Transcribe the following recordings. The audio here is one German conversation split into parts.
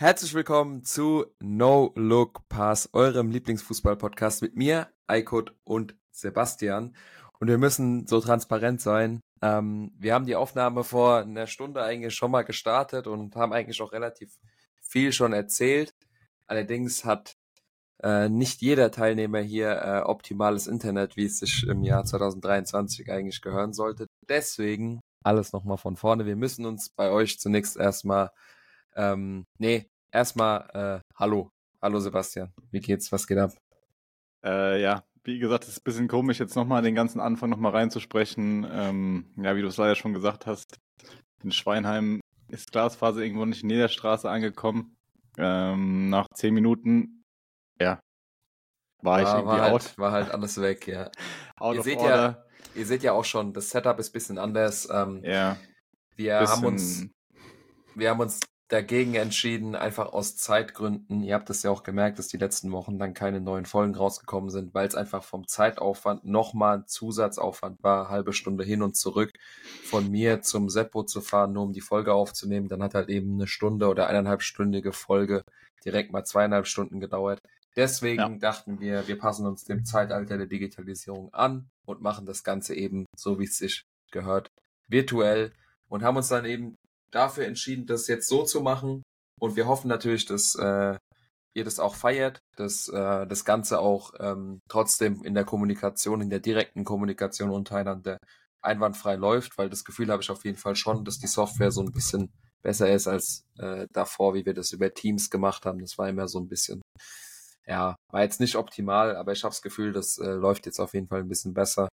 Herzlich willkommen zu No Look Pass, eurem Lieblingsfußball-Podcast mit mir, Eikut und Sebastian. Und wir müssen so transparent sein. Ähm, wir haben die Aufnahme vor einer Stunde eigentlich schon mal gestartet und haben eigentlich auch relativ viel schon erzählt. Allerdings hat äh, nicht jeder Teilnehmer hier äh, optimales Internet, wie es sich im Jahr 2023 eigentlich gehören sollte. Deswegen alles nochmal von vorne. Wir müssen uns bei euch zunächst erstmal ähm, nee, erstmal äh, hallo. Hallo Sebastian. Wie geht's? Was geht ab? Äh, ja, wie gesagt, es ist ein bisschen komisch, jetzt nochmal den ganzen Anfang nochmal reinzusprechen. Ähm, ja, wie du es leider schon gesagt hast, in Schweinheim ist Glasfaser irgendwo nicht in jeder Straße angekommen. Ähm, nach zehn Minuten, ja, war, war ich irgendwie war halt, out. War halt alles weg, ja. out ihr, seht ja ihr seht ja auch schon, das Setup ist ein bisschen anders. Ähm, ja. Wir bisschen... haben uns wir haben uns dagegen entschieden, einfach aus Zeitgründen. Ihr habt es ja auch gemerkt, dass die letzten Wochen dann keine neuen Folgen rausgekommen sind, weil es einfach vom Zeitaufwand nochmal ein Zusatzaufwand war, halbe Stunde hin und zurück von mir zum Seppo zu fahren, nur um die Folge aufzunehmen. Dann hat halt eben eine Stunde oder eineinhalbstündige Folge direkt mal zweieinhalb Stunden gedauert. Deswegen ja. dachten wir, wir passen uns dem Zeitalter der Digitalisierung an und machen das Ganze eben so, wie es sich gehört, virtuell und haben uns dann eben dafür entschieden, das jetzt so zu machen. Und wir hoffen natürlich, dass äh, ihr das auch feiert, dass äh, das Ganze auch ähm, trotzdem in der Kommunikation, in der direkten Kommunikation untereinander einwandfrei läuft, weil das Gefühl habe ich auf jeden Fall schon, dass die Software so ein bisschen besser ist als äh, davor, wie wir das über Teams gemacht haben. Das war immer so ein bisschen, ja, war jetzt nicht optimal, aber ich habe das Gefühl, das äh, läuft jetzt auf jeden Fall ein bisschen besser.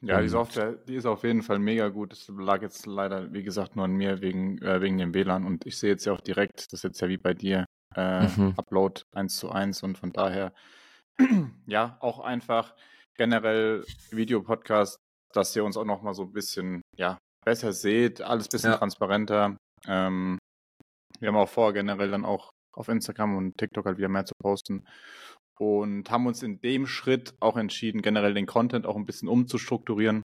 Ja, die Software, die ist auf jeden Fall mega gut. Das lag jetzt leider, wie gesagt, nur an mir wegen, äh, wegen dem WLAN. Und ich sehe jetzt ja auch direkt, das ist jetzt ja wie bei dir, äh, mhm. Upload 1 zu 1 und von daher, ja, auch einfach generell Videopodcast, dass ihr uns auch nochmal so ein bisschen, ja, besser seht, alles ein bisschen ja. transparenter. Ähm, wir haben auch vor, generell dann auch auf Instagram und TikTok halt wieder mehr zu posten und haben uns in dem Schritt auch entschieden, generell den Content auch ein bisschen umzustrukturieren.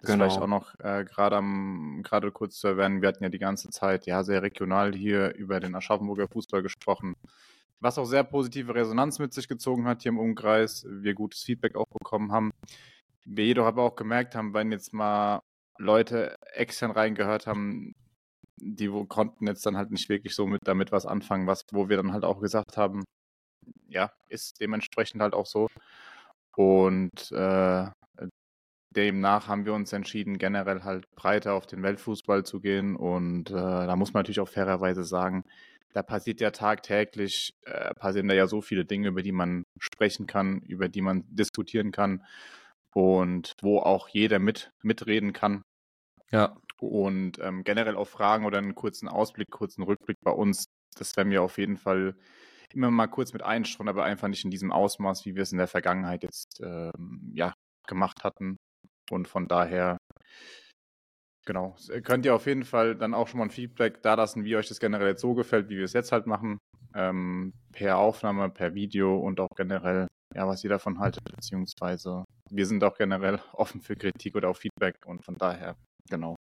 Das genau. vielleicht auch noch äh, gerade am gerade kurz zu erwähnen, wir hatten ja die ganze Zeit ja sehr regional hier über den Aschaffenburger Fußball gesprochen, was auch sehr positive Resonanz mit sich gezogen hat hier im Umkreis, wir gutes Feedback auch bekommen haben. Wir jedoch aber auch gemerkt haben, wenn jetzt mal Leute extern reingehört haben, die wo konnten jetzt dann halt nicht wirklich so mit damit was anfangen, was wo wir dann halt auch gesagt haben, ja, ist dementsprechend halt auch so. Und äh, demnach haben wir uns entschieden, generell halt breiter auf den Weltfußball zu gehen. Und äh, da muss man natürlich auch fairerweise sagen, da passiert ja tagtäglich, äh, passieren da ja so viele Dinge, über die man sprechen kann, über die man diskutieren kann und wo auch jeder mit, mitreden kann. Ja. Und ähm, generell auch Fragen oder einen kurzen Ausblick, kurzen Rückblick bei uns, das werden wir auf jeden Fall immer mal kurz mit einstreuen, aber einfach nicht in diesem Ausmaß, wie wir es in der Vergangenheit jetzt ähm, ja, gemacht hatten. Und von daher, genau, könnt ihr auf jeden Fall dann auch schon mal ein Feedback da lassen, wie euch das generell jetzt so gefällt, wie wir es jetzt halt machen. Ähm, per Aufnahme, per Video und auch generell, ja, was ihr davon haltet, beziehungsweise wir sind auch generell offen für Kritik oder auch Feedback und von daher, genau.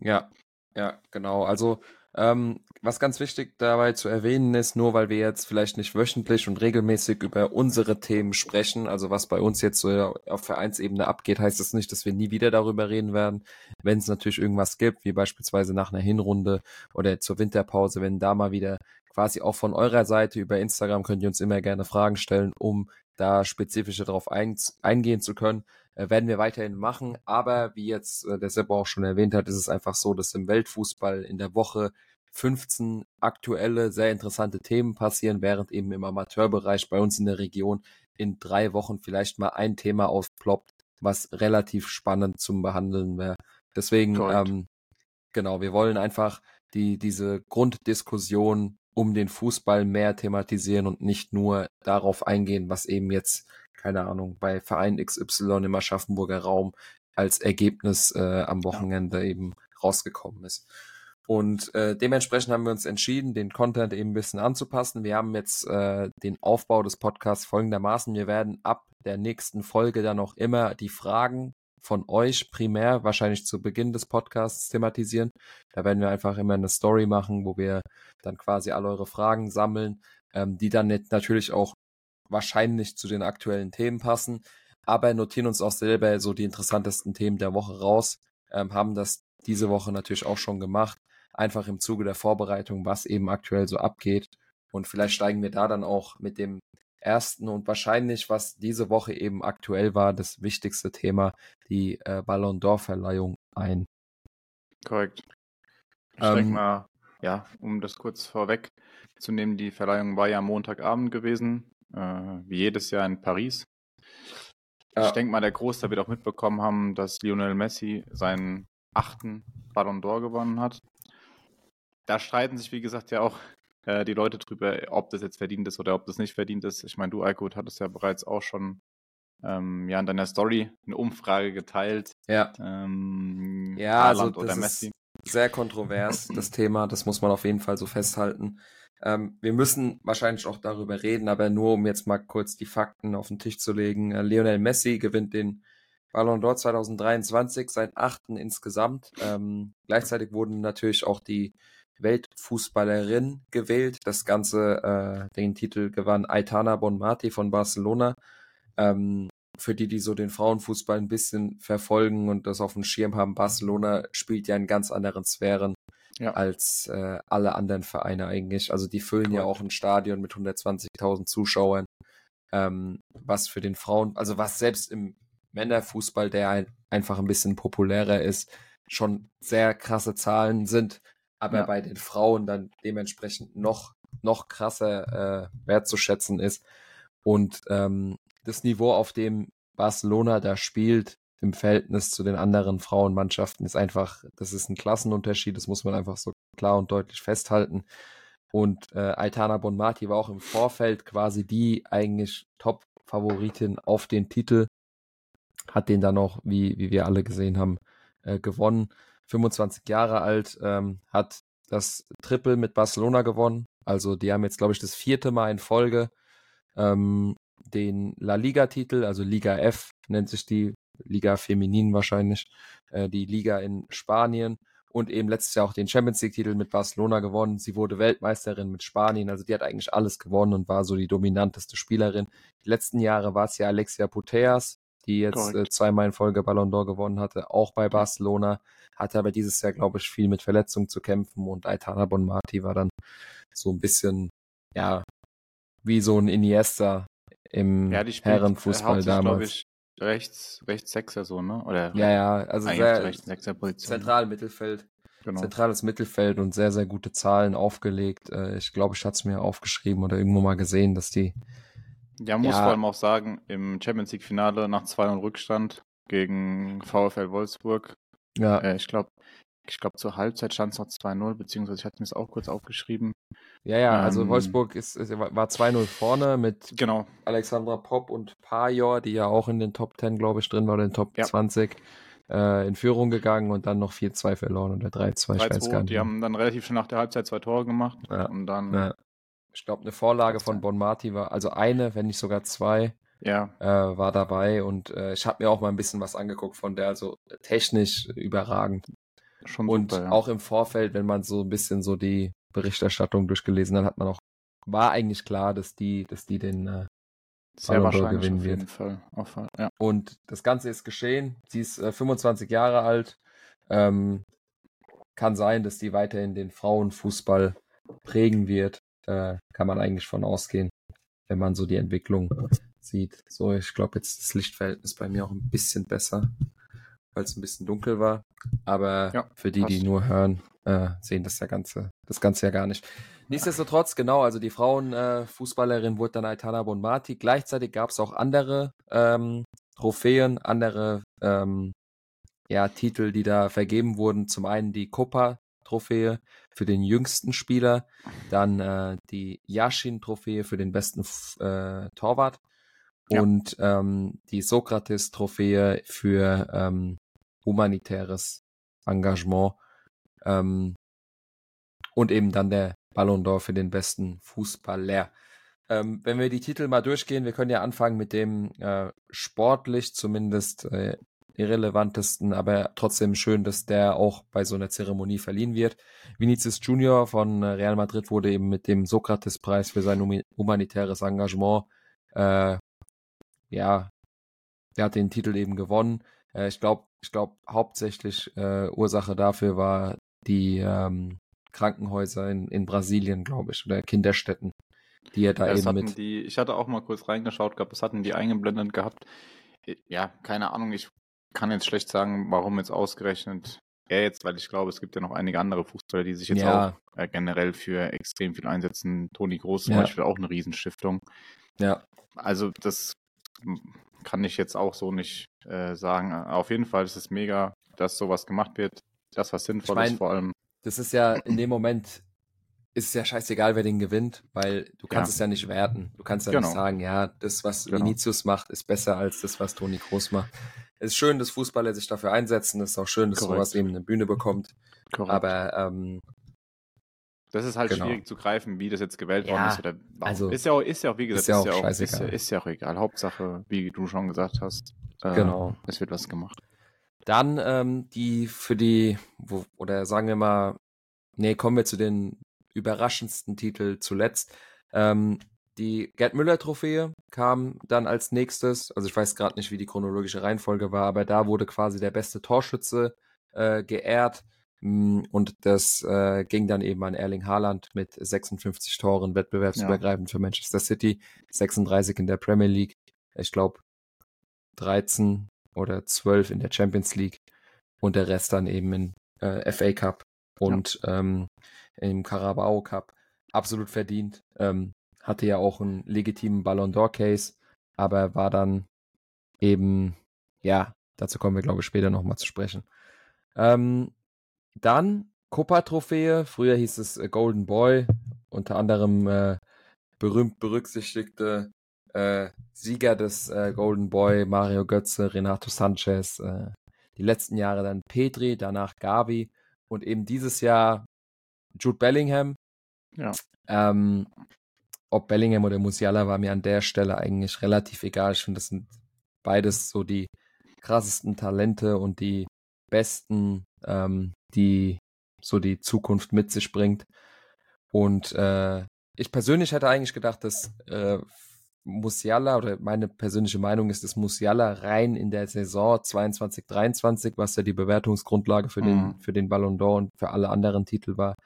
Ja, ja, genau. Also ähm, was ganz wichtig dabei zu erwähnen ist, nur weil wir jetzt vielleicht nicht wöchentlich und regelmäßig über unsere Themen sprechen, also was bei uns jetzt so auf Vereinsebene abgeht, heißt das nicht, dass wir nie wieder darüber reden werden. Wenn es natürlich irgendwas gibt, wie beispielsweise nach einer Hinrunde oder zur Winterpause, wenn da mal wieder quasi auch von eurer Seite über Instagram könnt ihr uns immer gerne Fragen stellen, um da spezifischer darauf ein, eingehen zu können, äh, werden wir weiterhin machen. Aber wie jetzt äh, der Sepp auch schon erwähnt hat, ist es einfach so, dass im Weltfußball in der Woche 15 aktuelle, sehr interessante Themen passieren, während eben im Amateurbereich bei uns in der Region in drei Wochen vielleicht mal ein Thema aufploppt, was relativ spannend zum Behandeln wäre. Deswegen, ähm, genau, wir wollen einfach die, diese Grunddiskussion um den Fußball mehr thematisieren und nicht nur darauf eingehen, was eben jetzt, keine Ahnung, bei Verein XY im Aschaffenburger Raum als Ergebnis äh, am Wochenende ja. eben rausgekommen ist. Und äh, dementsprechend haben wir uns entschieden, den Content eben ein bisschen anzupassen. Wir haben jetzt äh, den Aufbau des Podcasts folgendermaßen. Wir werden ab der nächsten Folge dann auch immer die Fragen von euch primär wahrscheinlich zu Beginn des Podcasts thematisieren. Da werden wir einfach immer eine Story machen, wo wir dann quasi alle eure Fragen sammeln, ähm, die dann natürlich auch wahrscheinlich zu den aktuellen Themen passen, aber notieren uns auch selber so die interessantesten Themen der Woche raus, ähm, haben das diese Woche natürlich auch schon gemacht, einfach im Zuge der Vorbereitung, was eben aktuell so abgeht. Und vielleicht steigen wir da dann auch mit dem ersten und wahrscheinlich, was diese Woche eben aktuell war, das wichtigste Thema, die äh, Ballon d'Or-Verleihung ein. Korrekt. Ich ähm, denke mal, ja, um das kurz vorweg zu nehmen, die Verleihung war ja Montagabend gewesen, äh, wie jedes Jahr in Paris. Ja. Ich denke mal, der Großteil wird auch mitbekommen haben, dass Lionel Messi seinen achten Ballon d'Or gewonnen hat. Da streiten sich, wie gesagt, ja auch äh, die Leute drüber, ob das jetzt verdient ist oder ob das nicht verdient ist. Ich meine, du, Alkut, hattest ja bereits auch schon ähm, ja, in deiner Story eine Umfrage geteilt. Ja. Ähm, ja, also Haaland also oder Messi. sehr kontrovers, das Thema. Das muss man auf jeden Fall so festhalten. Ähm, wir müssen wahrscheinlich auch darüber reden, aber nur um jetzt mal kurz die Fakten auf den Tisch zu legen. Äh, Lionel Messi gewinnt den Ballon d'Or 2023, sein achten insgesamt. Ähm, gleichzeitig wurden natürlich auch die Weltfußballerin gewählt. Das Ganze, äh, den Titel gewann Aitana Bonmati von Barcelona. Ähm, für die, die so den Frauenfußball ein bisschen verfolgen und das auf dem Schirm haben, Barcelona spielt ja in ganz anderen Sphären ja. als äh, alle anderen Vereine eigentlich. Also die füllen cool. ja auch ein Stadion mit 120.000 Zuschauern, ähm, was für den Frauen, also was selbst im Männerfußball, der ein, einfach ein bisschen populärer ist, schon sehr krasse Zahlen sind aber ja. bei den Frauen dann dementsprechend noch, noch krasser äh, wertzuschätzen ist. Und ähm, das Niveau, auf dem Barcelona da spielt, im Verhältnis zu den anderen Frauenmannschaften, ist einfach, das ist ein Klassenunterschied, das muss man einfach so klar und deutlich festhalten. Und äh, Aitana Bonmati war auch im Vorfeld quasi die eigentlich Top-Favoritin auf den Titel, hat den dann auch, wie, wie wir alle gesehen haben, äh, gewonnen. 25 Jahre alt, ähm, hat das Triple mit Barcelona gewonnen. Also die haben jetzt, glaube ich, das vierte Mal in Folge ähm, den La Liga-Titel, also Liga F nennt sich die, Liga Feminin wahrscheinlich, äh, die Liga in Spanien und eben letztes Jahr auch den Champions League-Titel mit Barcelona gewonnen. Sie wurde Weltmeisterin mit Spanien, also die hat eigentlich alles gewonnen und war so die dominanteste Spielerin. Die letzten Jahre war es ja Alexia Puteas, die jetzt äh, zweimal in Folge Ballon d'Or gewonnen hatte, auch bei Barcelona, hatte aber dieses Jahr, glaube ich, viel mit Verletzungen zu kämpfen und Aitana Bonmati war dann so ein bisschen, ja, wie so ein Iniesta im ja, Herrenfußball damals. Rechts, rechts Sechser so, ne? Oder ja, ja, also sehr zentral Mittelfeld. Genau. Zentrales Mittelfeld und sehr, sehr gute Zahlen aufgelegt. Äh, ich glaube, ich hatte es mir aufgeschrieben oder irgendwo mal gesehen, dass die ja, muss ja. vor allem auch sagen, im Champions League-Finale nach 2 Rückstand gegen VfL Wolfsburg. Ja. Äh, ich glaube, ich glaube, zur Halbzeit stand es noch 2-0, beziehungsweise ich hatte mir es auch kurz aufgeschrieben. Ja, ja, also ähm, Wolfsburg ist, ist war 2-0 vorne mit genau. Alexandra Popp und Pajor, die ja auch in den Top 10, glaube ich, drin war, oder in den Top ja. 20, äh, in Führung gegangen und dann noch 4-2 verloren oder 3-2, ich weiß gar nicht. Die haben dann relativ schon nach der Halbzeit zwei Tore gemacht ja. und dann ja. Ich glaube, eine Vorlage von Bon Marti war, also eine, wenn nicht sogar zwei, ja. äh, war dabei. Und äh, ich habe mir auch mal ein bisschen was angeguckt von der, also technisch überragend. Schon und super, ja. auch im Vorfeld, wenn man so ein bisschen so die Berichterstattung durchgelesen hat, hat man auch, war eigentlich klar, dass die, dass die den äh, sehr wahrscheinlich gewinnen auf jeden Fall. Auf, ja. Und das Ganze ist geschehen. Sie ist äh, 25 Jahre alt. Ähm, kann sein, dass die weiterhin den Frauenfußball prägen wird äh, kann man eigentlich von ausgehen, wenn man so die Entwicklung sieht. So, ich glaube jetzt das Lichtverhältnis bei mir auch ein bisschen besser, weil es ein bisschen dunkel war. Aber ja, für die, passt. die nur hören, äh, sehen das ja ganze, das Ganze ja gar nicht. Nichtsdestotrotz, genau, also die Frauenfußballerin äh, wurde dann Aitana Bonmati. Gleichzeitig gab es auch andere ähm, Trophäen, andere ähm, ja, Titel, die da vergeben wurden. Zum einen die Copa Trophäe für den jüngsten Spieler, dann äh, die Yashin-Trophäe für den besten äh, Torwart ja. und ähm, die Sokrates-Trophäe für ähm, humanitäres Engagement ähm, und eben dann der Ballon d'Or für den besten Fußballer. Ähm, wenn wir die Titel mal durchgehen, wir können ja anfangen mit dem äh, sportlich zumindest äh, irrelevantesten, aber trotzdem schön, dass der auch bei so einer Zeremonie verliehen wird. Vinicius Junior von äh, Real Madrid wurde eben mit dem Sokrates-Preis für sein humanitäres Engagement, äh, ja, er hat den Titel eben gewonnen. Äh, ich glaube, ich glaube hauptsächlich äh, Ursache dafür war die ähm, Krankenhäuser in, in Brasilien, glaube ich, oder Kinderstätten, die er da ja, eben mit. Die, ich hatte auch mal kurz reingeschaut gehabt, das hatten die eingeblendet gehabt. Ja, keine Ahnung, ich kann jetzt schlecht sagen, warum jetzt ausgerechnet er jetzt, weil ich glaube, es gibt ja noch einige andere Fußballer, die sich jetzt ja. auch äh, generell für extrem viel einsetzen. Toni Groß zum ja. Beispiel auch eine Riesenstiftung. Ja. Also das kann ich jetzt auch so nicht äh, sagen. Auf jeden Fall ist es mega, dass sowas gemacht wird. Das, was sinnvoll ich mein, ist vor allem. Das ist ja in dem Moment ist es ja scheißegal, wer den gewinnt, weil du kannst ja. es ja nicht werten. Du kannst ja genau. nicht sagen, ja, das, was genau. Vinicius macht, ist besser als das, was Toni Kroos macht. Es ist schön, dass Fußballer sich dafür einsetzen. Es ist auch schön, dass Korrekt. sowas eben eine Bühne bekommt. Korrekt. Aber ähm, das ist halt genau. schwierig zu greifen, wie das jetzt gewählt worden ist. Oder also, ist, ja auch, ist ja auch, wie gesagt, ist ja auch, ist ja auch, ist, ja, ist ja auch egal. Hauptsache, wie du schon gesagt hast, äh, genau. es wird was gemacht. Dann ähm, die für die, wo, oder sagen wir mal, nee, kommen wir zu den überraschendsten Titel zuletzt. Ähm, die Gerd Müller-Trophäe kam dann als nächstes. Also ich weiß gerade nicht, wie die chronologische Reihenfolge war, aber da wurde quasi der beste Torschütze äh, geehrt. Mm, und das äh, ging dann eben an Erling Haaland mit 56 Toren wettbewerbsübergreifend ja. für Manchester City, 36 in der Premier League, ich glaube 13 oder 12 in der Champions League und der Rest dann eben in äh, FA Cup und ja. ähm, im Carabao Cup. Absolut verdient. Ähm, hatte ja auch einen legitimen Ballon d'Or Case, aber war dann eben, ja, dazu kommen wir glaube ich später nochmal zu sprechen. Ähm, dann Copa-Trophäe, früher hieß es äh, Golden Boy, unter anderem äh, berühmt berücksichtigte äh, Sieger des äh, Golden Boy, Mario Götze, Renato Sanchez, äh, die letzten Jahre dann Petri, danach Gavi und eben dieses Jahr Jude Bellingham. Ja. Ähm, ob Bellingham oder Musiala war mir an der Stelle eigentlich relativ egal. Ich finde, das sind beides so die krassesten Talente und die besten, ähm, die so die Zukunft mit sich bringt. Und äh, ich persönlich hätte eigentlich gedacht, dass äh, Musiala oder meine persönliche Meinung ist, dass Musiala rein in der Saison 22, 23, was ja die Bewertungsgrundlage für mhm. den, für den Ballon d'Or und für alle anderen Titel war,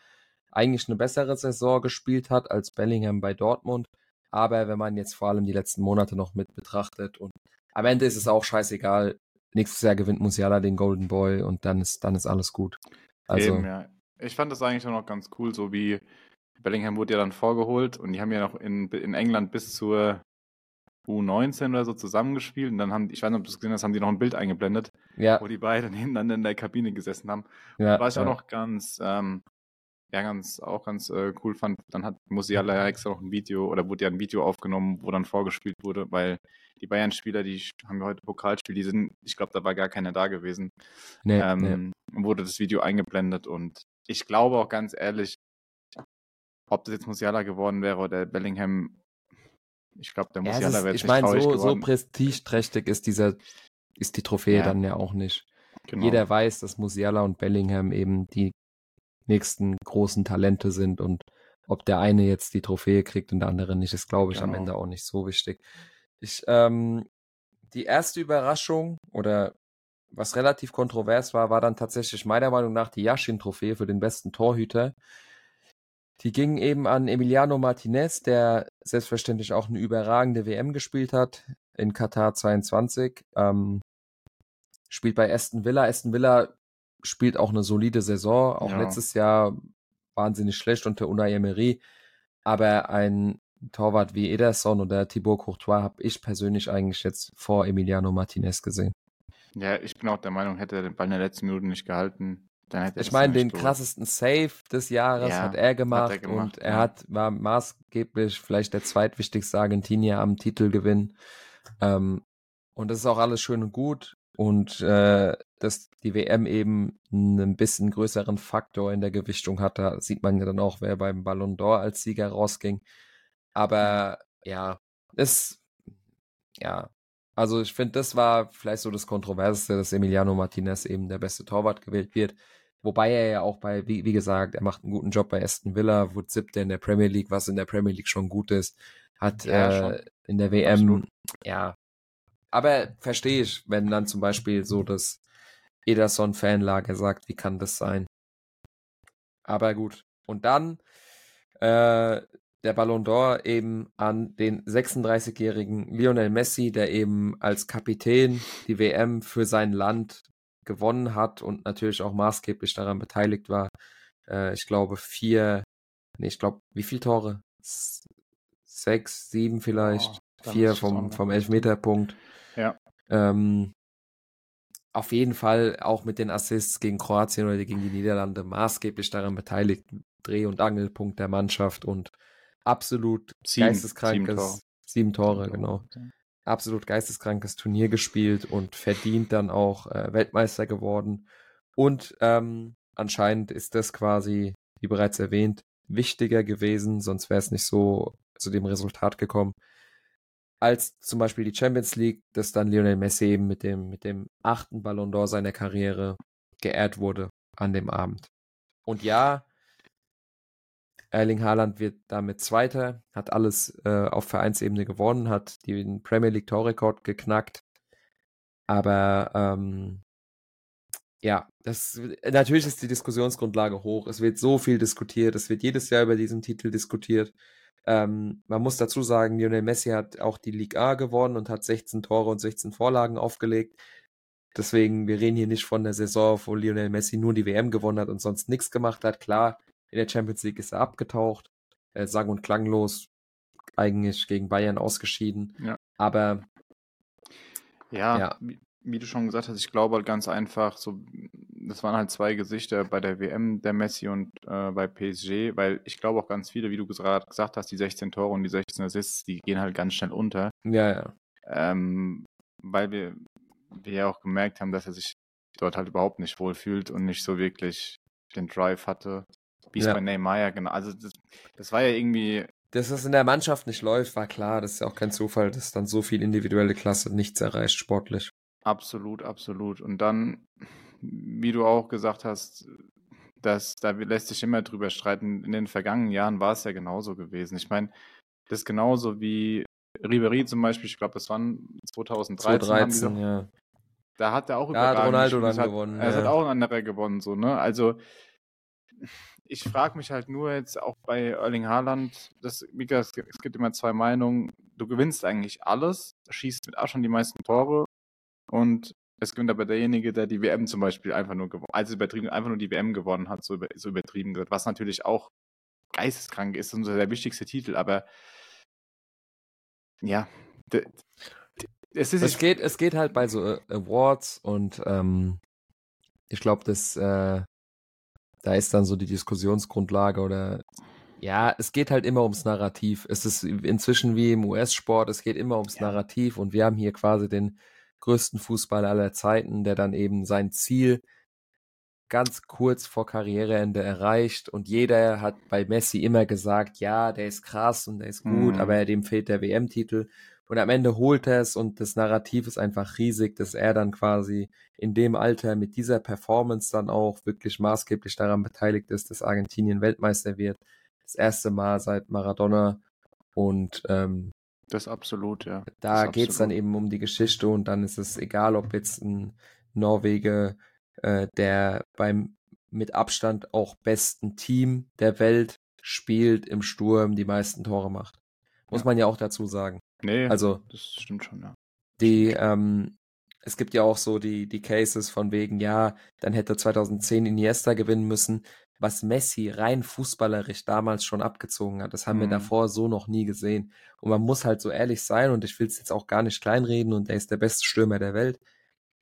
eigentlich eine bessere Saison gespielt hat als Bellingham bei Dortmund. Aber wenn man jetzt vor allem die letzten Monate noch mit betrachtet und am Ende ist es auch scheißegal. Nächstes Jahr gewinnt Musiala den Golden Boy und dann ist, dann ist alles gut. Also, Eben, ja. Ich fand das eigentlich auch noch ganz cool, so wie Bellingham wurde ja dann vorgeholt und die haben ja noch in, in England bis zur U19 oder so zusammengespielt und dann haben, ich weiß nicht, ob du es gesehen hast, haben die noch ein Bild eingeblendet, ja. wo die beiden nebeneinander in der Kabine gesessen haben. Ja, war ich ja. auch noch ganz, ähm, ja, ganz, auch ganz äh, cool fand, dann hat Musiala ja extra noch ein Video oder wurde ja ein Video aufgenommen, wo dann vorgespielt wurde, weil die Bayern-Spieler, die haben wir heute Pokalspiel, die sind, ich glaube, da war gar keiner da gewesen. Nee, ähm, nee. Wurde das Video eingeblendet und ich glaube auch ganz ehrlich, ob das jetzt Musiala geworden wäre oder Bellingham, ich glaube, der Musiala ja, wäre Ich meine, so, so prestigeträchtig ist dieser, ist die Trophäe ja. dann ja auch nicht. Genau. Jeder weiß, dass Musiala und Bellingham eben die nächsten großen Talente sind und ob der eine jetzt die Trophäe kriegt und der andere nicht, ist, glaube ich, genau. am Ende auch nicht so wichtig. Ich, ähm, die erste Überraschung oder was relativ kontrovers war, war dann tatsächlich meiner Meinung nach die Yashin-Trophäe für den besten Torhüter. Die ging eben an Emiliano Martinez, der selbstverständlich auch eine überragende WM gespielt hat in Katar 22. Ähm, spielt bei Aston Villa. Aston Villa spielt auch eine solide Saison. Auch ja. letztes Jahr wahnsinnig schlecht unter Unai Emery. Aber ein Torwart wie Ederson oder Thibaut Courtois habe ich persönlich eigentlich jetzt vor Emiliano Martinez gesehen. Ja, ich bin auch der Meinung, hätte er den Ball in der letzten Minute nicht gehalten, dann hätte er Ich meine, den durch. krassesten Save des Jahres ja, hat, er gemacht, hat er gemacht und er hat, war maßgeblich vielleicht der zweitwichtigste Argentinier am Titelgewinn. Ähm, und das ist auch alles schön und gut und äh, dass die WM eben einen bisschen größeren Faktor in der Gewichtung hat. Da sieht man ja dann auch, wer beim Ballon d'Or als Sieger rausging. Aber ja, es, ja, Also ich finde, das war vielleicht so das Kontroverseste, dass Emiliano Martinez eben der beste Torwart gewählt wird. Wobei er ja auch bei, wie, wie gesagt, er macht einen guten Job bei Aston Villa, wurde siebter in der Premier League, was in der Premier League schon gut ist. Hat ja, äh, in der WM, Absolut. ja. Aber verstehe ich, wenn dann zum Beispiel so das Ederson-Fanlager sagt, wie kann das sein? Aber gut. Und dann äh, der Ballon d'Or eben an den 36-jährigen Lionel Messi, der eben als Kapitän die WM für sein Land gewonnen hat und natürlich auch maßgeblich daran beteiligt war. Äh, ich glaube vier, nee, ich glaube, wie viele Tore? Sechs, sieben vielleicht, oh, vier vom, vom Elfmeterpunkt. Ja. Ähm, auf jeden Fall auch mit den Assists gegen Kroatien oder gegen die Niederlande maßgeblich daran beteiligt. Dreh- und Angelpunkt der Mannschaft und absolut sieben, geisteskrankes, sieben, Tore, sieben Tore, genau. Absolut geisteskrankes Turnier gespielt und verdient dann auch äh, Weltmeister geworden. Und ähm, anscheinend ist das quasi, wie bereits erwähnt, wichtiger gewesen, sonst wäre es nicht so zu dem Resultat gekommen, als zum Beispiel die Champions League, dass dann Lionel Messi eben mit dem, mit dem achten Ballon d'Or seiner Karriere geehrt wurde an dem Abend. Und ja, Erling Haaland wird damit Zweiter, hat alles äh, auf Vereinsebene gewonnen, hat den Premier League Torrekord geknackt. Aber ähm, ja, das natürlich ist die Diskussionsgrundlage hoch. Es wird so viel diskutiert, es wird jedes Jahr über diesen Titel diskutiert. Ähm, man muss dazu sagen, Lionel Messi hat auch die Liga A gewonnen und hat 16 Tore und 16 Vorlagen aufgelegt. Deswegen, wir reden hier nicht von der Saison, wo Lionel Messi nur die WM gewonnen hat und sonst nichts gemacht hat. Klar, in der Champions League ist er abgetaucht, äh, sang- und klanglos, eigentlich gegen Bayern ausgeschieden. Ja. Aber ja, ja, Wie, wie, du schon gesagt hast, ich glaube halt ganz einfach, so, das waren halt zwei Gesichter bei der WM, der Messi und äh, bei PSG, weil ich glaube auch ganz viele, wie du gerade gesagt hast, die 16 Tore und die 16 Assists, die gehen halt ganz schnell unter. Ja, ja. Ähm, weil wir, wir ja auch gemerkt haben, dass er sich dort halt überhaupt nicht wohlfühlt und nicht so wirklich den Drive hatte, wie es ja. bei Neymar ja genau. Also das, das war ja irgendwie. Dass es in der Mannschaft nicht läuft, war klar. Das ist ja auch kein Zufall, dass dann so viel individuelle Klasse nichts erreicht, sportlich. Absolut, absolut. Und dann, wie du auch gesagt hast, dass da lässt sich immer drüber streiten. In den vergangenen Jahren war es ja genauso gewesen. Ich meine, das ist genauso wie Ribery zum Beispiel, ich glaube, das waren 2013. 2013, doch, ja. Da hat er auch da hat Ronaldo dann gewonnen. Er ja. hat auch ein anderer gewonnen, so, ne? Also, ich frage mich halt nur jetzt auch bei Erling Haaland, das, gesagt, es gibt immer zwei Meinungen. Du gewinnst eigentlich alles, schießt mit Abstand die meisten Tore und es gewinnt aber derjenige, der die WM zum Beispiel einfach nur gewonnen, also übertrieben, einfach nur die WM gewonnen hat, so, über, so übertrieben gesagt, was natürlich auch geisteskrank ist, und der wichtigste Titel, aber ja, es, ist, es, geht, es geht halt bei so Awards und ähm, ich glaube, das äh, da ist dann so die Diskussionsgrundlage oder ja, es geht halt immer ums Narrativ. Es ist inzwischen wie im US-Sport, es geht immer ums ja. Narrativ und wir haben hier quasi den größten Fußballer aller Zeiten, der dann eben sein Ziel ganz kurz vor Karriereende erreicht und jeder hat bei Messi immer gesagt, ja, der ist krass und der ist gut, mhm. aber dem fehlt der WM-Titel und am Ende holt er es und das Narrativ ist einfach riesig, dass er dann quasi in dem Alter mit dieser Performance dann auch wirklich maßgeblich daran beteiligt ist, dass Argentinien Weltmeister wird. Das erste Mal seit Maradona. Und ähm, das absolut, ja. Da geht es dann eben um die Geschichte und dann ist es egal, ob jetzt ein Norweger, äh, der beim mit Abstand auch besten Team der Welt spielt, im Sturm die meisten Tore macht. Muss ja. man ja auch dazu sagen. Nee, also, das stimmt schon, ja. Die, ähm, es gibt ja auch so die, die Cases von wegen, ja, dann hätte 2010 Iniesta gewinnen müssen, was Messi rein fußballerisch damals schon abgezogen hat. Das haben mhm. wir davor so noch nie gesehen. Und man muss halt so ehrlich sein und ich will es jetzt auch gar nicht kleinreden und er ist der beste Stürmer der Welt.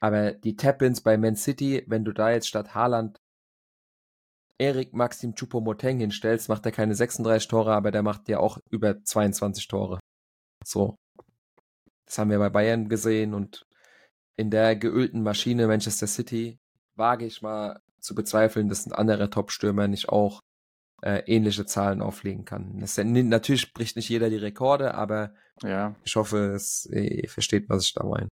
Aber die Tap-Ins bei Man City, wenn du da jetzt statt Haaland Erik Maxim Choupo-Moteng hinstellst, macht er keine 36 Tore, aber der macht ja auch über 22 Tore. So. Das haben wir bei Bayern gesehen und in der geölten Maschine Manchester City wage ich mal zu bezweifeln, dass ein anderer Top-Stürmer nicht auch äh, ähnliche Zahlen auflegen kann. Das, natürlich bricht nicht jeder die Rekorde, aber ja. ich hoffe, es, ihr versteht, was ich da meine.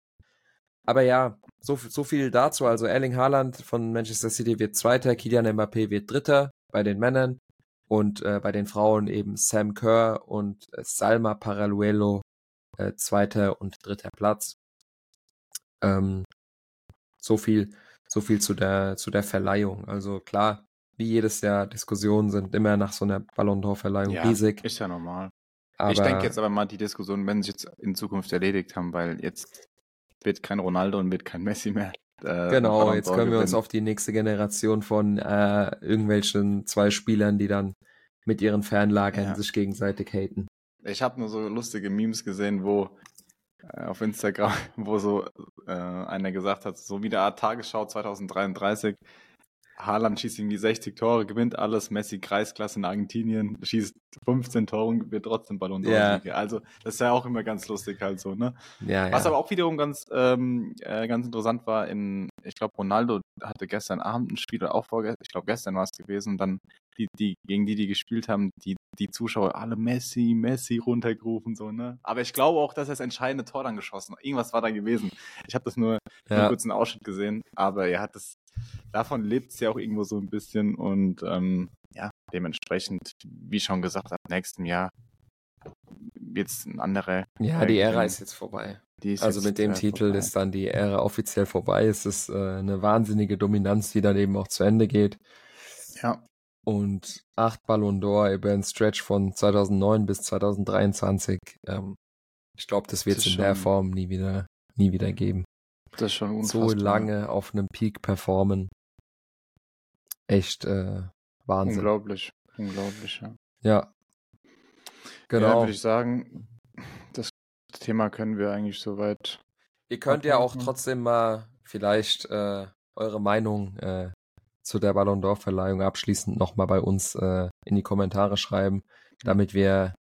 Aber ja, so, so viel dazu. Also Erling Haaland von Manchester City wird Zweiter, Kylian Mbappé wird Dritter bei den Männern und äh, bei den Frauen eben Sam Kerr und äh, Salma Paraluelo äh, Zweiter und Dritter Platz. Ähm, so viel, so viel zu der, zu der Verleihung. Also klar, wie jedes Jahr, Diskussionen sind immer nach so einer Ballon d'Or-Verleihung ja, riesig. Ist ja normal. Aber ich denke jetzt aber mal, die Diskussionen werden sich jetzt in Zukunft erledigt haben, weil jetzt wird kein Ronaldo und wird kein Messi mehr. Äh, genau, jetzt können wir uns auf die nächste Generation von äh, irgendwelchen zwei Spielern, die dann mit ihren Fernlagern ja. sich gegenseitig haten. Ich habe nur so lustige Memes gesehen, wo äh, auf Instagram, wo so äh, einer gesagt hat, so wie der Art Tagesschau 2033, Haaland schießt irgendwie 60 Tore, gewinnt alles, Messi Kreisklasse in Argentinien, schießt 15 Tore und wird trotzdem Ballon d'Or. Yeah. Also das ist ja auch immer ganz lustig halt so, ne? Ja, Was ja. aber auch wiederum ganz, ähm, äh, ganz interessant war, in, ich glaube, Ronaldo hatte gestern Abend ein Spiel auch vorgestern, ich glaube gestern war es gewesen, dann die, die, gegen die, die gespielt haben, die, die Zuschauer alle Messi, Messi runtergerufen, so, ne? Aber ich glaube auch, dass er das entscheidende Tor dann geschossen hat. Irgendwas war da gewesen. Ich habe das nur, ja. nur kurz einen Ausschnitt gesehen, aber er hat das, davon lebt es ja auch irgendwo so ein bisschen und ähm, ja, dementsprechend, wie schon gesagt, ab nächstem Jahr wird es ein anderer. Ja, die Ära ist jetzt vorbei. Ist also jetzt mit dem Titel vorbei. ist dann die Ära offiziell vorbei. Es ist äh, eine wahnsinnige Dominanz, die dann eben auch zu Ende geht. Ja und acht Ballon d'Or über einen Stretch von 2009 bis 2023. Ähm, ich glaube, das wird es in der Form nie wieder, nie wieder geben. Das ist schon unfassbar. So lange auf einem Peak performen. Echt äh, Wahnsinn. Unglaublich, unglaublich, ja. Ja. Genau. Ja, würde ich sagen, das Thema können wir eigentlich soweit. Ihr könnt ja auch trotzdem mal vielleicht äh, eure Meinung äh, zu der Ballon d'Or-Verleihung abschließend nochmal bei uns äh, in die Kommentare schreiben, damit wir,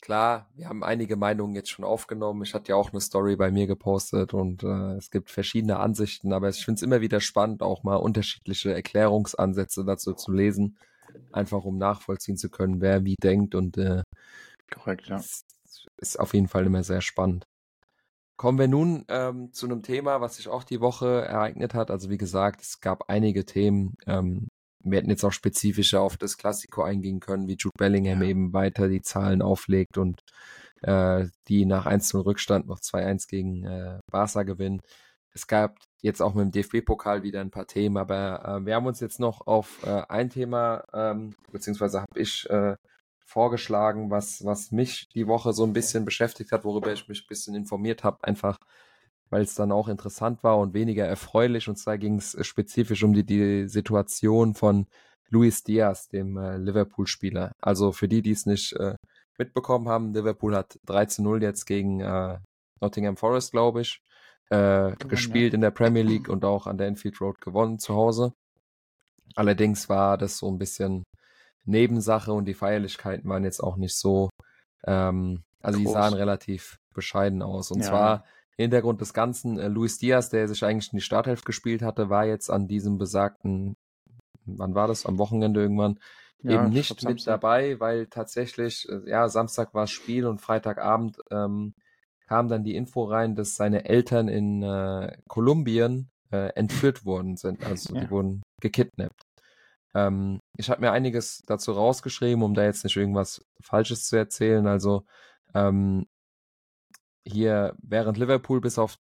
klar, wir haben einige Meinungen jetzt schon aufgenommen. Ich hatte ja auch eine Story bei mir gepostet und äh, es gibt verschiedene Ansichten, aber ich finde es immer wieder spannend, auch mal unterschiedliche Erklärungsansätze dazu zu lesen, einfach um nachvollziehen zu können, wer wie denkt und äh, Korrekt, ja. Ist auf jeden Fall immer sehr spannend. Kommen wir nun ähm, zu einem Thema, was sich auch die Woche ereignet hat. Also wie gesagt, es gab einige Themen. Ähm, wir hätten jetzt auch spezifischer auf das Klassiko eingehen können, wie Jude Bellingham ja. eben weiter die Zahlen auflegt und äh, die nach 1-0 Rückstand noch 2-1 gegen äh, Barca gewinnen. Es gab jetzt auch mit dem DFB-Pokal wieder ein paar Themen, aber äh, wir haben uns jetzt noch auf äh, ein Thema, ähm, beziehungsweise habe ich äh, vorgeschlagen, was, was mich die Woche so ein bisschen beschäftigt hat, worüber ich mich ein bisschen informiert habe, einfach weil es dann auch interessant war und weniger erfreulich. Und zwar ging es spezifisch um die, die Situation von Luis Diaz, dem äh, Liverpool-Spieler. Also für die, die es nicht äh, mitbekommen haben, Liverpool hat 13-0 jetzt gegen äh, Nottingham Forest, glaube ich, äh, gespielt in der Premier League und auch an der Enfield Road gewonnen zu Hause. Allerdings war das so ein bisschen Nebensache und die Feierlichkeiten waren jetzt auch nicht so, ähm, also Groß. die sahen relativ bescheiden aus. Und ja. zwar Hintergrund des Ganzen, äh, Luis Diaz, der sich eigentlich in die Starthelf gespielt hatte, war jetzt an diesem besagten, wann war das, am Wochenende irgendwann, ja, eben nicht mit Samstag. dabei, weil tatsächlich, äh, ja, Samstag war Spiel und Freitagabend ähm, kam dann die Info rein, dass seine Eltern in äh, Kolumbien äh, entführt worden sind. Also ja. die wurden gekidnappt. Ähm, ich habe mir einiges dazu rausgeschrieben, um da jetzt nicht irgendwas Falsches zu erzählen. Also ähm, hier, während Liverpool bis auf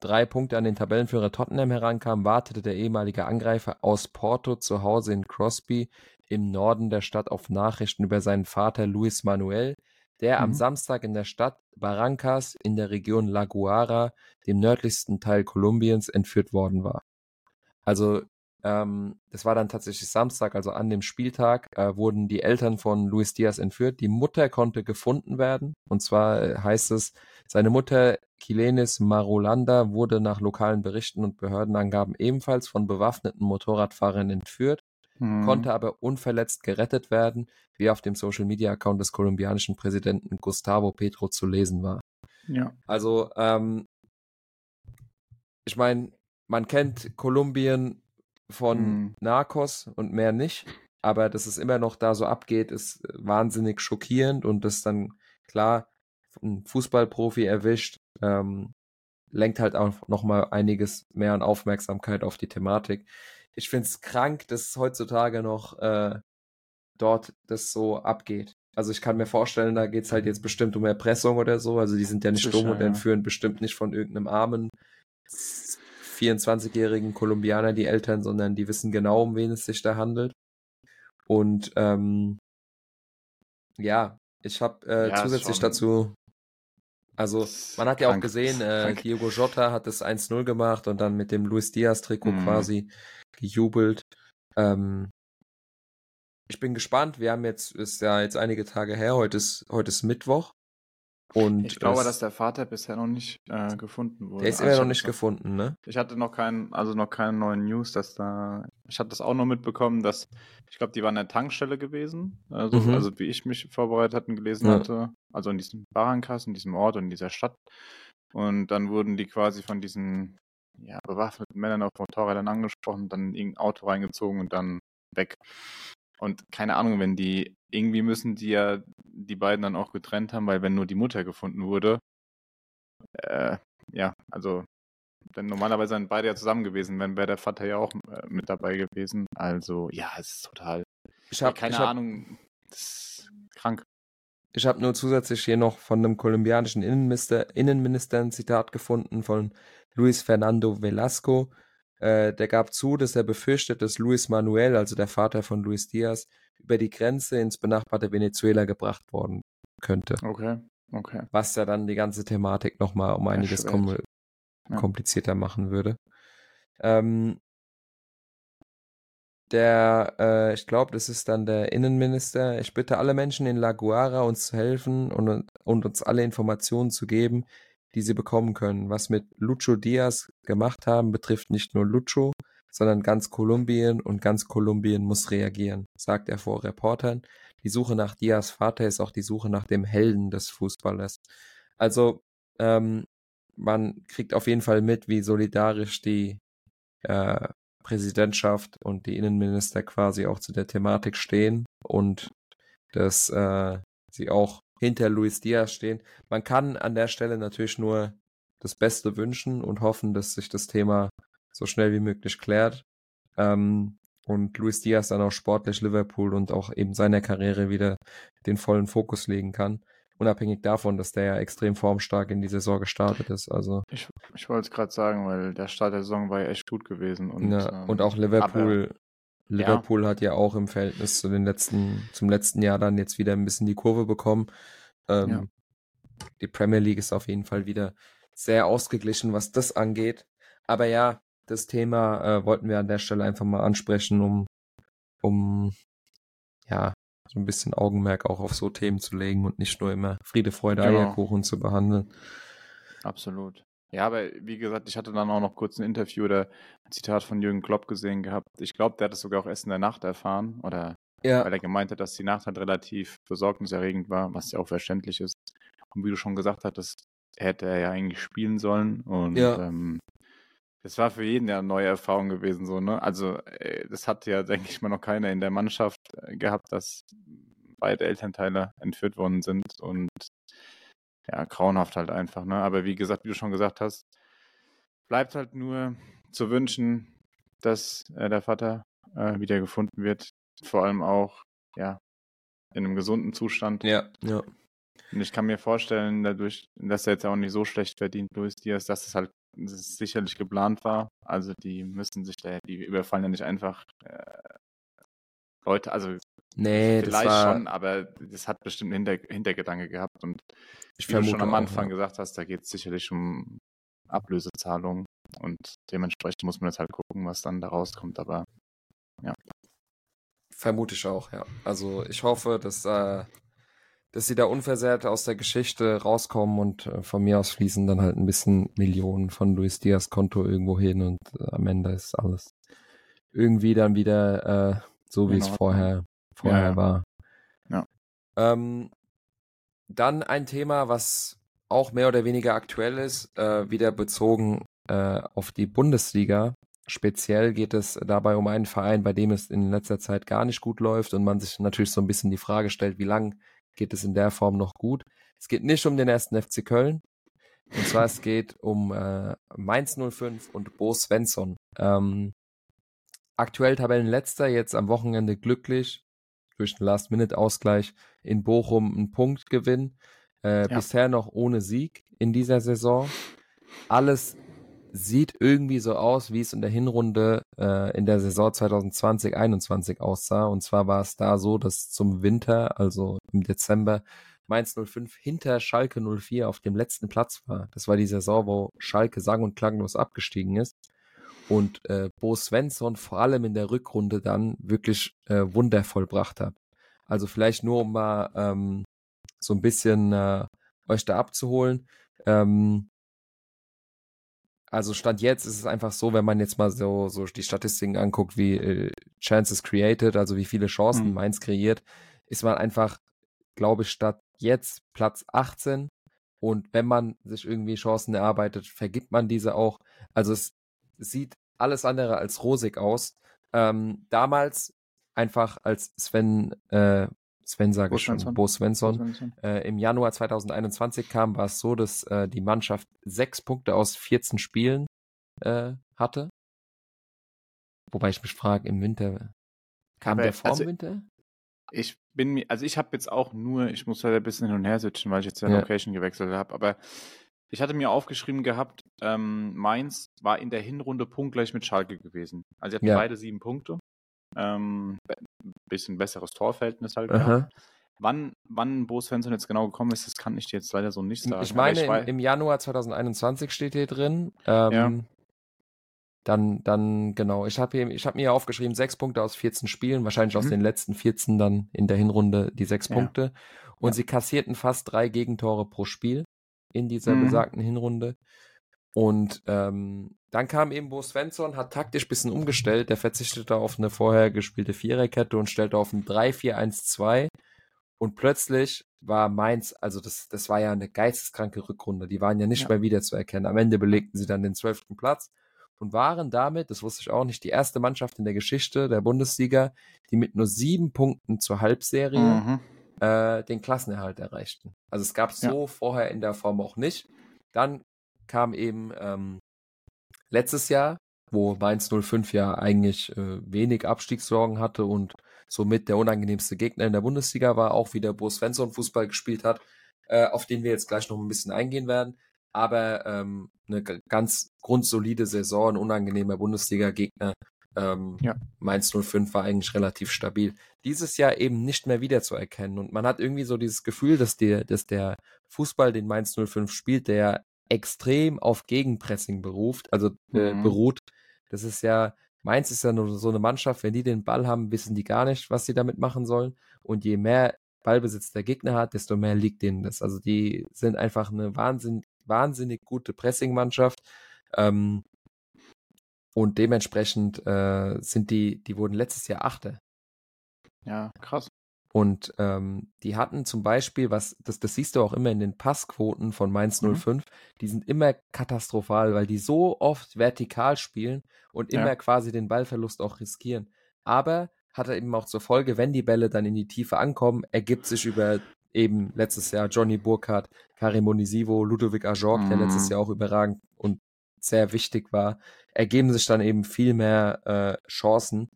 drei Punkte an den Tabellenführer Tottenham herankam, wartete der ehemalige Angreifer aus Porto zu Hause in Crosby im Norden der Stadt auf Nachrichten über seinen Vater Luis Manuel, der mhm. am Samstag in der Stadt Barrancas in der Region La Guara, dem nördlichsten Teil Kolumbiens, entführt worden war. Also ähm, das war dann tatsächlich Samstag, also an dem Spieltag, äh, wurden die Eltern von Luis Diaz entführt. Die Mutter konnte gefunden werden. Und zwar äh, heißt es, seine Mutter Kilenis Marulanda wurde nach lokalen Berichten und Behördenangaben ebenfalls von bewaffneten Motorradfahrern entführt, hm. konnte aber unverletzt gerettet werden, wie auf dem Social Media Account des kolumbianischen Präsidenten Gustavo Petro zu lesen war. Ja. Also, ähm, ich meine, man kennt Kolumbien von mhm. Narcos und mehr nicht. aber dass es immer noch da so abgeht, ist wahnsinnig schockierend und das dann klar ein Fußballprofi erwischt, ähm, lenkt halt auch nochmal einiges mehr an Aufmerksamkeit auf die Thematik. Ich finde es krank, dass heutzutage noch äh, dort das so abgeht. Also ich kann mir vorstellen, da geht es halt jetzt bestimmt um Erpressung oder so. Also die sind ja nicht dumm und entführen bestimmt nicht von irgendeinem armen 24-jährigen Kolumbianer die Eltern, sondern die wissen genau, um wen es sich da handelt. Und ähm, ja, ich habe äh, ja, zusätzlich dazu, also man hat ja auch gesehen, äh, Diego Jota hat das 1-0 gemacht und dann mit dem Luis Diaz-Trikot mhm. quasi gejubelt. Ähm, ich bin gespannt. Wir haben jetzt, ist ja jetzt einige Tage her, heute ist, heute ist Mittwoch. Und ich glaube, dass der Vater bisher noch nicht äh, gefunden wurde. Der ist immer also noch nicht gefunden, ne? Ich hatte noch keinen, also noch keine neuen News, dass da. Ich hatte das auch noch mitbekommen, dass ich glaube, die waren an der Tankstelle gewesen. Also, mhm. also wie ich mich vorbereitet hatte und gelesen ja. hatte. Also in diesem Barrankas, in diesem Ort und in dieser Stadt. Und dann wurden die quasi von diesen ja, bewaffneten Männern auf Motorrädern angesprochen, dann in irgendein Auto reingezogen und dann weg. Und keine Ahnung, wenn die, irgendwie müssen die ja die beiden dann auch getrennt haben, weil wenn nur die Mutter gefunden wurde, äh, ja, also, denn normalerweise sind beide ja zusammen gewesen, wenn wäre der Vater ja auch äh, mit dabei gewesen. Also, ja, es ist total, ich habe keine ich hab, Ahnung, das ist krank. Ich habe nur zusätzlich hier noch von einem kolumbianischen Innenminister, Innenminister ein Zitat gefunden von Luis Fernando Velasco, äh, der gab zu, dass er befürchtet, dass Luis Manuel, also der Vater von Luis Diaz, über die Grenze ins benachbarte Venezuela gebracht worden könnte. Okay, okay. Was ja dann die ganze Thematik nochmal um einiges kom ja. komplizierter machen würde. Ähm, der, äh, ich glaube, das ist dann der Innenminister. Ich bitte alle Menschen in La Guara, uns zu helfen und, und uns alle Informationen zu geben, die sie bekommen können. Was mit Lucho Diaz gemacht haben, betrifft nicht nur Lucho, sondern ganz Kolumbien und ganz Kolumbien muss reagieren, sagt er vor Reportern. Die Suche nach Diaz Vater ist auch die Suche nach dem Helden des Fußballers. Also ähm, man kriegt auf jeden Fall mit, wie solidarisch die äh, Präsidentschaft und die Innenminister quasi auch zu der Thematik stehen und dass äh, sie auch hinter Luis Diaz stehen. Man kann an der Stelle natürlich nur das Beste wünschen und hoffen, dass sich das Thema so schnell wie möglich klärt. Ähm, und Luis Diaz dann auch sportlich Liverpool und auch eben seiner Karriere wieder den vollen Fokus legen kann. Unabhängig davon, dass der ja extrem formstark in die Saison gestartet ist. Also ich, ich wollte es gerade sagen, weil der Start der Saison war ja echt gut gewesen. Und, ja, ähm, und auch Liverpool Liverpool ja. hat ja auch im Verhältnis zu den letzten, zum letzten Jahr dann jetzt wieder ein bisschen die Kurve bekommen. Ähm, ja. Die Premier League ist auf jeden Fall wieder sehr ausgeglichen, was das angeht. Aber ja, das Thema äh, wollten wir an der Stelle einfach mal ansprechen, um, um so ein bisschen Augenmerk auch auf so Themen zu legen und nicht nur immer Friede, Freude, genau. Eierkuchen zu behandeln. Absolut. Ja, aber wie gesagt, ich hatte dann auch noch kurz ein Interview oder ein Zitat von Jürgen Klopp gesehen gehabt. Ich glaube, der hat es sogar auch erst in der Nacht erfahren oder ja. weil er gemeint hat, dass die Nacht halt relativ besorgniserregend war, was ja auch verständlich ist. Und wie du schon gesagt hattest, hätte er ja eigentlich spielen sollen und ja. ähm, das war für jeden ja eine neue Erfahrung gewesen, so, ne? Also, äh, das hatte ja, denke ich mal, noch keiner in der Mannschaft äh, gehabt, dass beide Elternteile entführt worden sind und ja, grauenhaft halt einfach, ne? Aber wie gesagt, wie du schon gesagt hast, bleibt halt nur zu wünschen, dass äh, der Vater äh, wieder gefunden wird. Vor allem auch, ja, in einem gesunden Zustand. Ja, ja. Und ich kann mir vorstellen, dadurch, dass er jetzt auch nicht so schlecht verdient, Luis Diaz, dass es halt dass es sicherlich geplant war. Also die müssen sich da, die überfallen ja nicht einfach äh, Leute, also Nee, Vielleicht das war, schon, aber das hat bestimmt einen Hinter Hintergedanke gehabt. Und ich wie du schon am Anfang auch, ja. gesagt hast, da geht es sicherlich um Ablösezahlungen. Und dementsprechend muss man jetzt halt gucken, was dann da rauskommt. Aber ja. Vermute ich auch, ja. Also ich hoffe, dass, äh, dass sie da unversehrt aus der Geschichte rauskommen und äh, von mir aus fließen dann halt ein bisschen Millionen von Luis Diaz Konto irgendwo hin und äh, am Ende ist alles irgendwie dann wieder äh, so, wie es vorher vorher ja. war. Ja. Ähm, dann ein Thema, was auch mehr oder weniger aktuell ist, äh, wieder bezogen äh, auf die Bundesliga. speziell geht es dabei um einen Verein, bei dem es in letzter Zeit gar nicht gut läuft und man sich natürlich so ein bisschen die Frage stellt, wie lange geht es in der Form noch gut. Es geht nicht um den ersten FC Köln. Und zwar es geht um äh, Mainz 05 und Bo Svensson. Ähm, aktuell Tabellenletzter, jetzt am Wochenende glücklich durch den Last-Minute-Ausgleich in Bochum einen Punktgewinn. Äh, ja. Bisher noch ohne Sieg in dieser Saison. Alles sieht irgendwie so aus, wie es in der Hinrunde äh, in der Saison 2020-21 aussah. Und zwar war es da so, dass zum Winter, also im Dezember, Mainz 05 hinter Schalke 04 auf dem letzten Platz war. Das war die Saison, wo Schalke sang- und klanglos abgestiegen ist. Und äh, Bo Svensson vor allem in der Rückrunde dann wirklich äh, Wunder vollbracht hat. Also vielleicht nur, um mal ähm, so ein bisschen äh, euch da abzuholen. Ähm, also Stand jetzt ist es einfach so, wenn man jetzt mal so, so die Statistiken anguckt, wie äh, Chances created, also wie viele Chancen mhm. Mainz kreiert, ist man einfach, glaube ich, statt jetzt Platz 18. Und wenn man sich irgendwie Chancen erarbeitet, vergibt man diese auch. Also es sieht alles andere als rosig aus. Ähm, damals einfach als Sven äh, Sven sage ich schon, Bo Svensson, Bo Svensson. Äh, im Januar 2021 kam, war es so, dass äh, die Mannschaft sechs Punkte aus 14 Spielen äh, hatte. Wobei ich mich frage, im Winter kam Aber, der vor also, Winter? Ich bin mir, also ich habe jetzt auch nur, ich muss halt ein bisschen hin und her sitzen, weil ich jetzt ja Location gewechselt habe, aber ich hatte mir aufgeschrieben gehabt, ähm, Mainz war in der Hinrunde punktgleich mit Schalke gewesen. Also sie hatten ja. beide sieben Punkte. Ähm, bisschen besseres Torverhältnis halt. Wann, wann Bo Svensson jetzt genau gekommen ist, das kann ich dir jetzt leider so nicht sagen. Ich meine, ich im, im, Januar 2021 steht hier drin. Ähm, ja. Dann, dann, genau. Ich habe hab mir aufgeschrieben, sechs Punkte aus 14 Spielen, wahrscheinlich mhm. aus den letzten 14 dann in der Hinrunde die sechs ja. Punkte. Und ja. sie kassierten fast drei Gegentore pro Spiel in dieser mhm. besagten Hinrunde. Und ähm, dann kam eben Bo Svensson, hat taktisch bisschen umgestellt. Der verzichtete auf eine vorher gespielte Viererkette und stellte auf ein 3-4-1-2. Und plötzlich war Mainz, also das, das war ja eine geisteskranke Rückrunde. Die waren ja nicht ja. mehr wiederzuerkennen. Am Ende belegten sie dann den zwölften Platz und waren damit, das wusste ich auch nicht, die erste Mannschaft in der Geschichte der Bundesliga, die mit nur sieben Punkten zur Halbserie mhm. äh, den Klassenerhalt erreichten. Also es gab so ja. vorher in der Form auch nicht. Dann kam eben ähm, letztes Jahr, wo Mainz 05 ja eigentlich äh, wenig Abstiegssorgen hatte und somit der unangenehmste Gegner in der Bundesliga war, auch wie der Bo Svensson Fußball gespielt hat, äh, auf den wir jetzt gleich noch ein bisschen eingehen werden. Aber ähm, eine ganz grundsolide Saison, ein unangenehmer Bundesliga-Gegner. Ähm, ja. Mainz 05 war eigentlich relativ stabil. Dieses Jahr eben nicht mehr wiederzuerkennen. Und man hat irgendwie so dieses Gefühl, dass der, dass der Fußball, den Mainz 05 spielt, der extrem auf Gegenpressing beruft, also äh, mhm. beruht. Das ist ja, Mainz ist ja nur so eine Mannschaft, wenn die den Ball haben, wissen die gar nicht, was sie damit machen sollen. Und je mehr Ballbesitz der Gegner hat, desto mehr liegt denen das. Also die sind einfach eine wahnsinn, wahnsinnig gute Pressing-Mannschaft. Ähm, und dementsprechend äh, sind die, die wurden letztes Jahr Achte. Ja, krass. Und ähm, die hatten zum Beispiel, was, das, das siehst du auch immer in den Passquoten von Mainz 05, mhm. die sind immer katastrophal, weil die so oft vertikal spielen und immer ja. quasi den Ballverlust auch riskieren. Aber hat er eben auch zur Folge, wenn die Bälle dann in die Tiefe ankommen, ergibt sich über eben letztes Jahr Johnny Burkhardt, Karim Onisivo, Ludovic Ajork, mhm. der letztes mhm. Jahr auch überragend und sehr wichtig war, ergeben sich dann eben viel mehr äh, Chancen.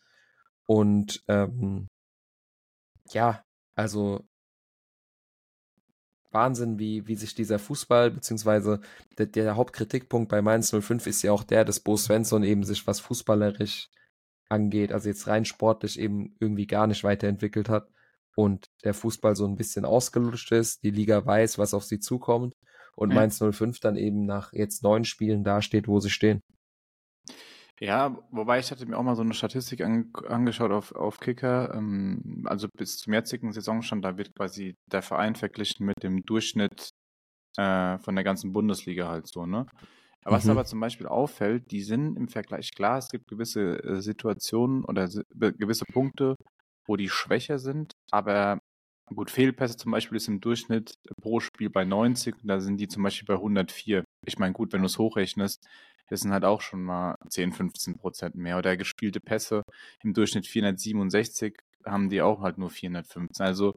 Und ähm, ja, also Wahnsinn, wie, wie sich dieser Fußball, beziehungsweise der, der, Hauptkritikpunkt bei Mainz 05 ist ja auch der, dass Bo Svensson eben sich was fußballerisch angeht, also jetzt rein sportlich eben irgendwie gar nicht weiterentwickelt hat und der Fußball so ein bisschen ausgelutscht ist, die Liga weiß, was auf sie zukommt und ja. Mainz 05 dann eben nach jetzt neun Spielen dasteht, wo sie stehen. Ja, wobei ich hatte mir auch mal so eine Statistik an, angeschaut auf, auf Kicker. Ähm, also bis zum jetzigen Saisonstand, da wird quasi der Verein verglichen mit dem Durchschnitt äh, von der ganzen Bundesliga halt so, ne? Aber was mhm. aber zum Beispiel auffällt, die sind im Vergleich, klar, es gibt gewisse äh, Situationen oder gewisse Punkte, wo die schwächer sind, aber gut, Fehlpässe zum Beispiel ist im Durchschnitt pro Spiel bei 90, da sind die zum Beispiel bei 104. Ich meine, gut, wenn du es hochrechnest, Das sind halt auch schon mal 10, 15 Prozent mehr. Oder gespielte Pässe im Durchschnitt 467 haben die auch halt nur 415. Also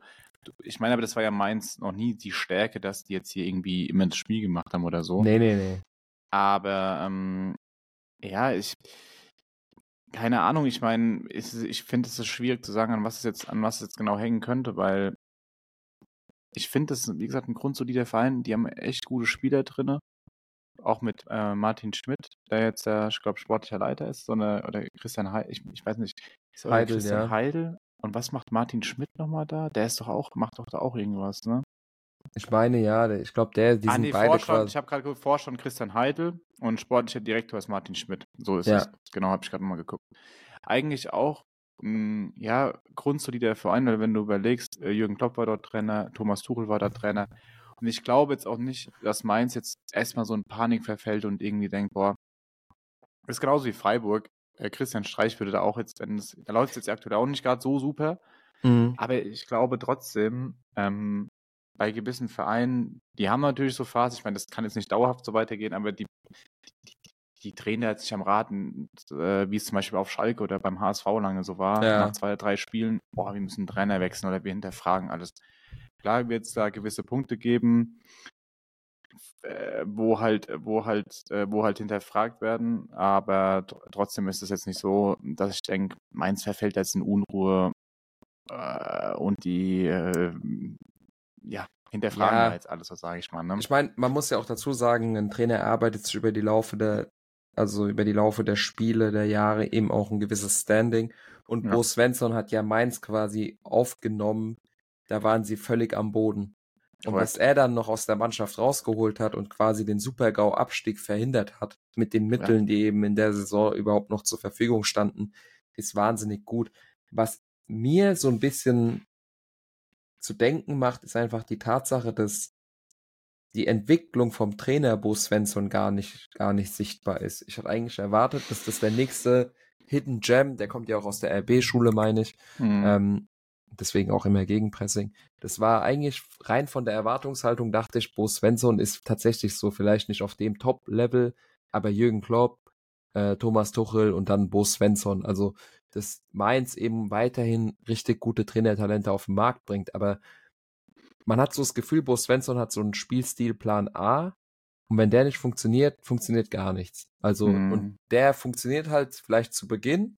ich meine, aber das war ja meins noch nie die Stärke, dass die jetzt hier irgendwie immer das Spiel gemacht haben oder so. Nee, nee, nee. Aber ähm, ja, ich keine Ahnung, ich meine, ich, ich finde es ist schwierig zu sagen, an was es jetzt, an was es jetzt genau hängen könnte, weil ich finde, das ist, wie gesagt, ein grundsolider Verein. Die haben echt gute Spieler drin. Auch mit äh, Martin Schmidt, der jetzt der, ich glaube, sportlicher Leiter ist, so eine, oder Christian Heidel, ich, ich weiß nicht, Heidel, Christian ja. Heidel. Und was macht Martin Schmidt nochmal da? Der ist doch auch, macht doch da auch irgendwas, ne? Ich meine, ja, ich glaube, der, die ah, sind nee, beide Vorstand. Ich habe gerade geguckt, Vorstand Christian Heidel und sportlicher Direktor ist Martin Schmidt. So ist ja. es. Genau, habe ich gerade mal geguckt. Eigentlich auch, hm, ja, grundsolider Verein, weil wenn du überlegst, äh, Jürgen Klopp war dort Trainer, Thomas Tuchel war da Trainer. Und ich glaube jetzt auch nicht, dass Mainz jetzt erstmal so in Panik verfällt und irgendwie denkt, boah, ist genauso wie Freiburg. Äh, Christian Streich würde da auch jetzt, wenn es, da läuft es jetzt aktuell auch nicht gerade so super. Mhm. Aber ich glaube trotzdem, ähm, bei gewissen Vereinen, die haben natürlich so Phasen, ich meine, das kann jetzt nicht dauerhaft so weitergehen, aber die, die, die drehen da jetzt sich am Rad, äh, wie es zum Beispiel auf Schalke oder beim HSV lange so war, ja. nach zwei, drei Spielen, boah, wir müssen Trainer wechseln oder wir hinterfragen alles. Klar wird es da gewisse Punkte geben, äh, wo halt, wo halt, äh, wo halt hinterfragt werden, aber trotzdem ist es jetzt nicht so, dass ich denke, Mainz verfällt jetzt in Unruhe äh, und die äh, ja, hinterfragen ja. jetzt alles, was sage ich mal. Ne? Ich meine, man muss ja auch dazu sagen, ein Trainer arbeitet sich über die Laufe der, also über die Laufe der Spiele, der Jahre eben auch ein gewisses Standing. Und ja. Bo Svensson hat ja Mainz quasi aufgenommen, da waren sie völlig am Boden. Und Correct. was er dann noch aus der Mannschaft rausgeholt hat und quasi den Super-GAU-Abstieg verhindert hat, mit den Mitteln, ja. die eben in der Saison überhaupt noch zur Verfügung standen, ist wahnsinnig gut. Was mir so ein bisschen zu denken macht, ist einfach die Tatsache, dass die Entwicklung vom Trainer Bo Svensson gar nicht, gar nicht sichtbar ist. Ich hatte eigentlich erwartet, dass das der nächste Hidden Gem, der kommt ja auch aus der RB-Schule, meine ich, mhm. ähm, deswegen auch immer Gegenpressing. Das war eigentlich rein von der Erwartungshaltung, dachte ich, Bo Svensson ist tatsächlich so vielleicht nicht auf dem Top-Level, aber Jürgen Klopp, äh, Thomas Tuchel und dann Bo Svensson, also dass Mainz eben weiterhin richtig gute Trainertalente auf den Markt bringt. Aber man hat so das Gefühl, Bo Svensson hat so einen Spielstilplan A. Und wenn der nicht funktioniert, funktioniert gar nichts. Also, mhm. und der funktioniert halt vielleicht zu Beginn,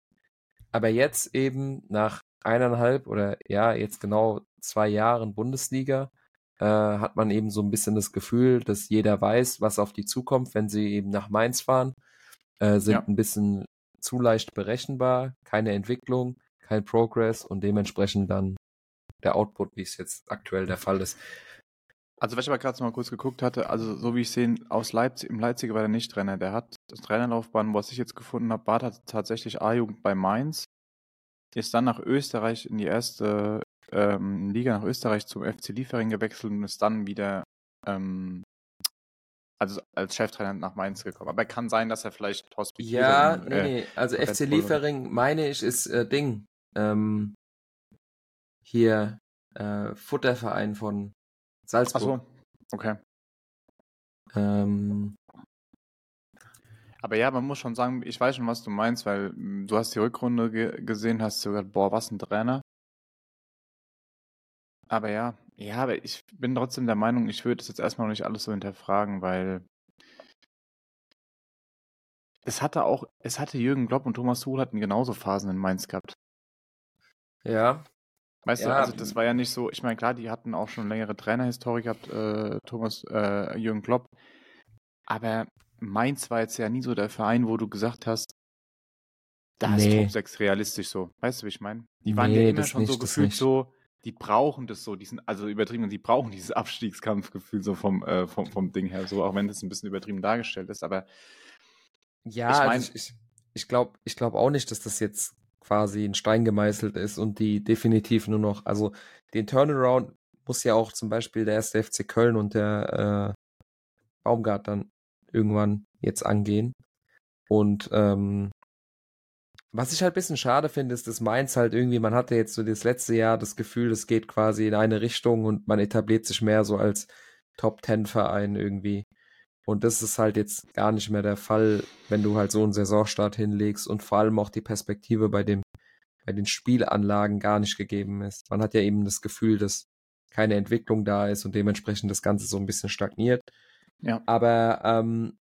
aber jetzt eben nach eineinhalb oder ja, jetzt genau zwei Jahren Bundesliga, äh, hat man eben so ein bisschen das Gefühl, dass jeder weiß, was auf die zukommt, wenn sie eben nach Mainz fahren, äh, sind ja. ein bisschen zu leicht berechenbar, keine Entwicklung, kein Progress und dementsprechend dann der Output, wie es jetzt aktuell der Fall ist. Also, was ich aber gerade mal kurz geguckt hatte, also so wie ich sehe, aus Leipzig, im Leipziger war der nicht Trainer. Der hat das Trainerlaufbahn, was ich jetzt gefunden habe, war tatsächlich A-Jugend bei Mainz. Ist dann nach Österreich in die erste ähm, Liga nach Österreich zum FC Liefering gewechselt und ist dann wieder ähm, also als Cheftrainer nach Mainz gekommen. Aber kann sein, dass er vielleicht hospitiert. Ja, nee, äh, nee. Also FC Liefering, meine ich, ist äh, Ding. Ähm, hier äh, Futterverein von Salzburg. Ach so, okay. Ähm, aber ja, man muss schon sagen, ich weiß schon, was du meinst, weil hm, du hast die Rückrunde ge gesehen, hast du gesagt, boah, was ein Trainer. Aber ja, ja, aber ich bin trotzdem der Meinung, ich würde das jetzt erstmal noch nicht alles so hinterfragen, weil es hatte auch, es hatte Jürgen Klopp und Thomas Tuchel hatten genauso Phasen in Mainz gehabt. Ja. Weißt ja. du, also das war ja nicht so, ich meine, klar, die hatten auch schon längere Trainerhistorie gehabt, äh, Thomas, äh, Jürgen Klopp. Aber Mainz war jetzt ja nie so der Verein, wo du gesagt hast, da nee. ist Top 6 realistisch so. Weißt du, wie ich meine? Die waren nee, ja immer schon nicht, so gefühlt so, die brauchen das so, die sind, also übertrieben, die brauchen dieses Abstiegskampfgefühl so vom, äh, vom, vom Ding her, so auch wenn das ein bisschen übertrieben dargestellt ist, aber ja, ich, mein, also ich, ich glaube ich glaub auch nicht, dass das jetzt quasi ein Stein gemeißelt ist und die definitiv nur noch, also den Turnaround muss ja auch zum Beispiel der erste FC Köln und der äh, Baumgart dann irgendwann jetzt angehen. Und ähm, was ich halt ein bisschen schade finde, ist, dass Mainz halt irgendwie, man hatte jetzt so das letzte Jahr das Gefühl, es geht quasi in eine Richtung und man etabliert sich mehr so als Top-Ten-Verein irgendwie. Und das ist halt jetzt gar nicht mehr der Fall, wenn du halt so einen Saisonstart hinlegst und vor allem auch die Perspektive bei dem, bei den Spielanlagen gar nicht gegeben ist. Man hat ja eben das Gefühl, dass keine Entwicklung da ist und dementsprechend das Ganze so ein bisschen stagniert. Ja. Aber ähm,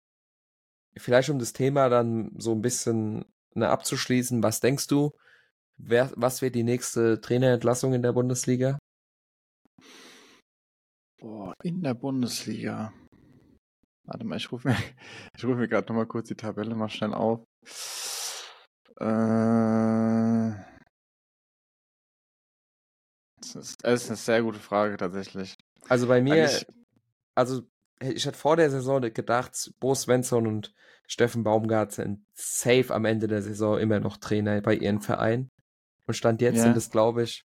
vielleicht um das Thema dann so ein bisschen ne, abzuschließen, was denkst du, wer, was wird die nächste Trainerentlassung in der Bundesliga? Boah, in der Bundesliga. Warte mal, ich rufe mir, ich rufe mir gerade nochmal kurz die Tabelle mal schnell auf. Äh, das ist, das ist eine sehr gute Frage tatsächlich. Also bei mir, ich, also ich hätte vor der Saison gedacht, Bo Svensson und Steffen Baumgart sind safe am Ende der Saison immer noch Trainer bei ihren Vereinen. Und Stand jetzt ja. sind es, glaube ich,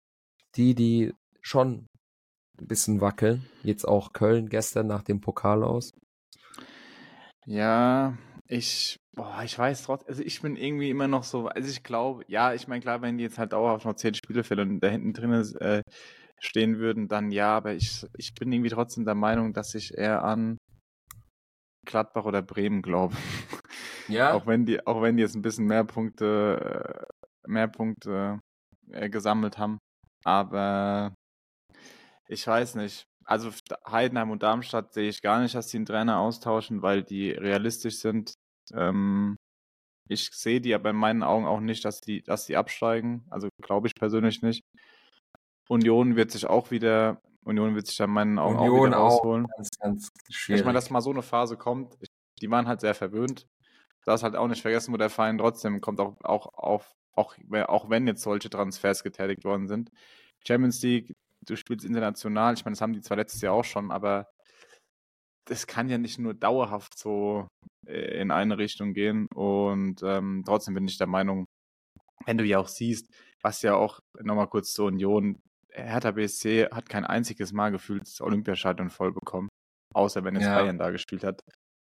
die, die schon ein bisschen wackeln. Jetzt auch Köln gestern nach dem Pokal aus. Ja, ich, boah, ich weiß trotzdem, also ich bin irgendwie immer noch so, also ich glaube, ja, ich meine, klar, wenn die jetzt halt dauerhaft noch zehn Spiele fällen und da hinten drin äh, stehen würden, dann ja, aber ich, ich bin irgendwie trotzdem der Meinung, dass ich eher an Gladbach oder Bremen glaube. Ja. auch wenn die, auch wenn die jetzt ein bisschen mehr Punkte, äh, mehr Punkte äh, gesammelt haben. Aber ich weiß nicht. Also Heidenheim und Darmstadt sehe ich gar nicht, dass die einen Trainer austauschen, weil die realistisch sind. Ähm, ich sehe die aber in meinen Augen auch nicht, dass die, dass die absteigen. Also glaube ich persönlich nicht. Union wird sich auch wieder, Union wird sich da in meinen Augen Union auch wieder rausholen. Ganz, ganz schwierig. Ich meine, dass mal so eine Phase kommt, die waren halt sehr verwöhnt. Du darfst halt auch nicht vergessen, wo der Verein trotzdem kommt, auch, auch, auf, auch, auch wenn jetzt solche Transfers getätigt worden sind. Champions League, du spielst international, ich meine, das haben die zwar letztes Jahr auch schon, aber das kann ja nicht nur dauerhaft so äh, in eine Richtung gehen. Und ähm, trotzdem bin ich der Meinung, wenn du ja auch siehst, was ja auch nochmal kurz zur Union, Hertha BSC hat kein einziges Mal gefühlt das Olympiastadion voll bekommen. Außer wenn es ja. Bayern da gespielt hat.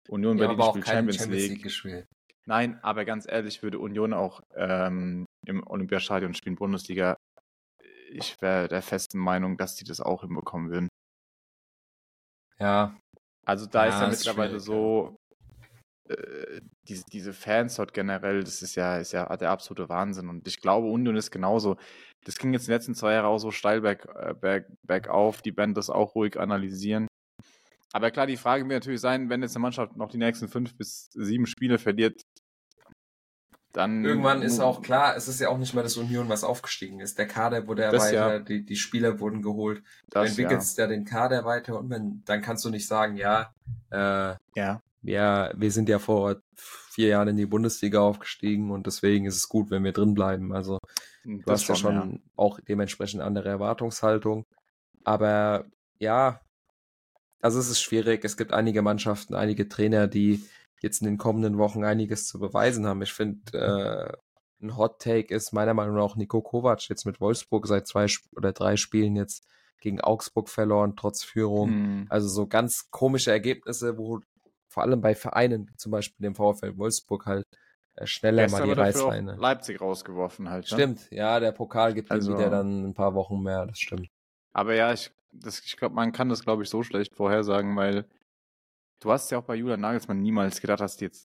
Union ja, Berlin spielt Champions, Champions, League. gespielt. Nein, aber ganz ehrlich, würde Union auch ähm, im Olympiastadion spielen, Bundesliga. Ich wäre der festen Meinung, dass die das auch hinbekommen würden. Ja. Also da ja, ist ja mittlerweile so, äh, diese, diese Fans dort generell, das ist ja, ist ja der absolute Wahnsinn. Und ich glaube, Union ist genauso. Das ging jetzt in den letzten zwei Jahren auch so steil berg, äh, berg, bergauf, die Band das auch ruhig analysieren. Aber klar, die Frage wird natürlich sein, wenn jetzt eine Mannschaft noch die nächsten fünf bis sieben Spiele verliert, dann. Irgendwann ist auch klar, es ist ja auch nicht mehr das Union, was aufgestiegen ist. Der Kader wurde erweitert, ja. die, die Spieler wurden geholt. Das, du entwickelst ja. ja. den Kader weiter und wenn, dann kannst du nicht sagen, ja, äh, ja ja, wir sind ja vor vier Jahren in die Bundesliga aufgestiegen und deswegen ist es gut, wenn wir drin bleiben. Also hm, du das hast ja schon ja. auch dementsprechend andere Erwartungshaltung. Aber ja, also es ist schwierig. Es gibt einige Mannschaften, einige Trainer, die jetzt in den kommenden Wochen einiges zu beweisen haben. Ich finde, äh, ein Hot Take ist meiner Meinung nach Nico Kovac jetzt mit Wolfsburg seit zwei oder drei Spielen jetzt gegen Augsburg verloren, trotz Führung. Hm. Also so ganz komische Ergebnisse, wo vor allem bei Vereinen, zum Beispiel dem VfL Wolfsburg halt, äh, schneller Gestern mal die Reißleine. Leipzig rausgeworfen halt. Ne? Stimmt, ja, der Pokal gibt also, wieder dann ein paar Wochen mehr, das stimmt. Aber ja, ich, ich glaube, man kann das, glaube ich, so schlecht vorhersagen, weil du hast ja auch bei Julian Nagelsmann niemals gedacht, dass die jetzt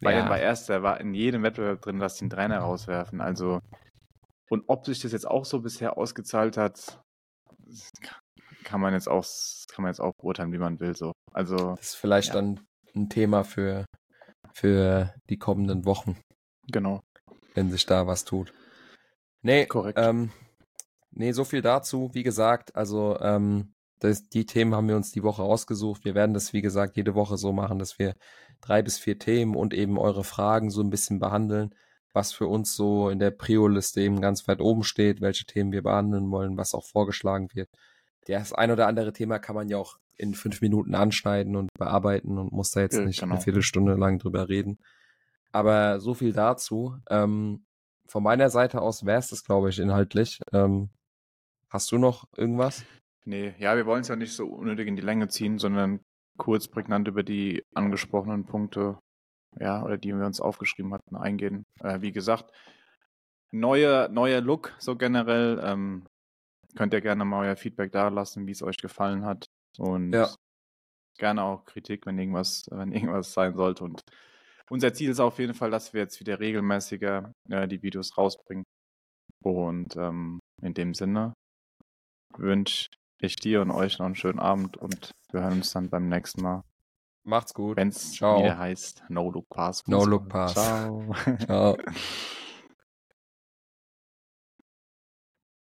Bayern ja. war Erster, war in jedem Wettbewerb drin, dass die einen Trainer rauswerfen. Also, und ob sich das jetzt auch so bisher ausgezahlt hat, kann man jetzt auch, kann man jetzt auch beurteilen, wie man will. So. Also, das ist vielleicht ja. dann ein Thema für, für die kommenden Wochen. Genau. Wenn sich da was tut. Nee, korrekt. Ähm, nee, so viel dazu. Wie gesagt, also ähm, das, die Themen haben wir uns die Woche ausgesucht. Wir werden das, wie gesagt, jede Woche so machen, dass wir drei bis vier Themen und eben eure Fragen so ein bisschen behandeln, was für uns so in der Prio-Liste eben ganz weit oben steht, welche Themen wir behandeln wollen, was auch vorgeschlagen wird. Das ein oder andere Thema kann man ja auch in fünf Minuten anschneiden und bearbeiten und muss da jetzt ja, nicht genau. eine Viertelstunde lang drüber reden. Aber so viel dazu. Ähm, von meiner Seite aus wäre es das, glaube ich, inhaltlich. Ähm, hast du noch irgendwas? Nee, ja, wir wollen es ja nicht so unnötig in die Länge ziehen, sondern kurz prägnant über die angesprochenen Punkte, ja, oder die wir uns aufgeschrieben hatten, eingehen. Äh, wie gesagt, neuer, neuer Look, so generell. Ähm, könnt ihr gerne mal euer Feedback da lassen, wie es euch gefallen hat. Und ja. gerne auch Kritik, wenn irgendwas, wenn irgendwas sein sollte. Und unser Ziel ist auf jeden Fall, dass wir jetzt wieder regelmäßiger äh, die Videos rausbringen. Und ähm, in dem Sinne wünsche ich dir und euch noch einen schönen Abend und wir hören uns dann beim nächsten Mal. Macht's gut. Wenn es wieder heißt No Look Pass. No Look Pass. Ciao. Ciao.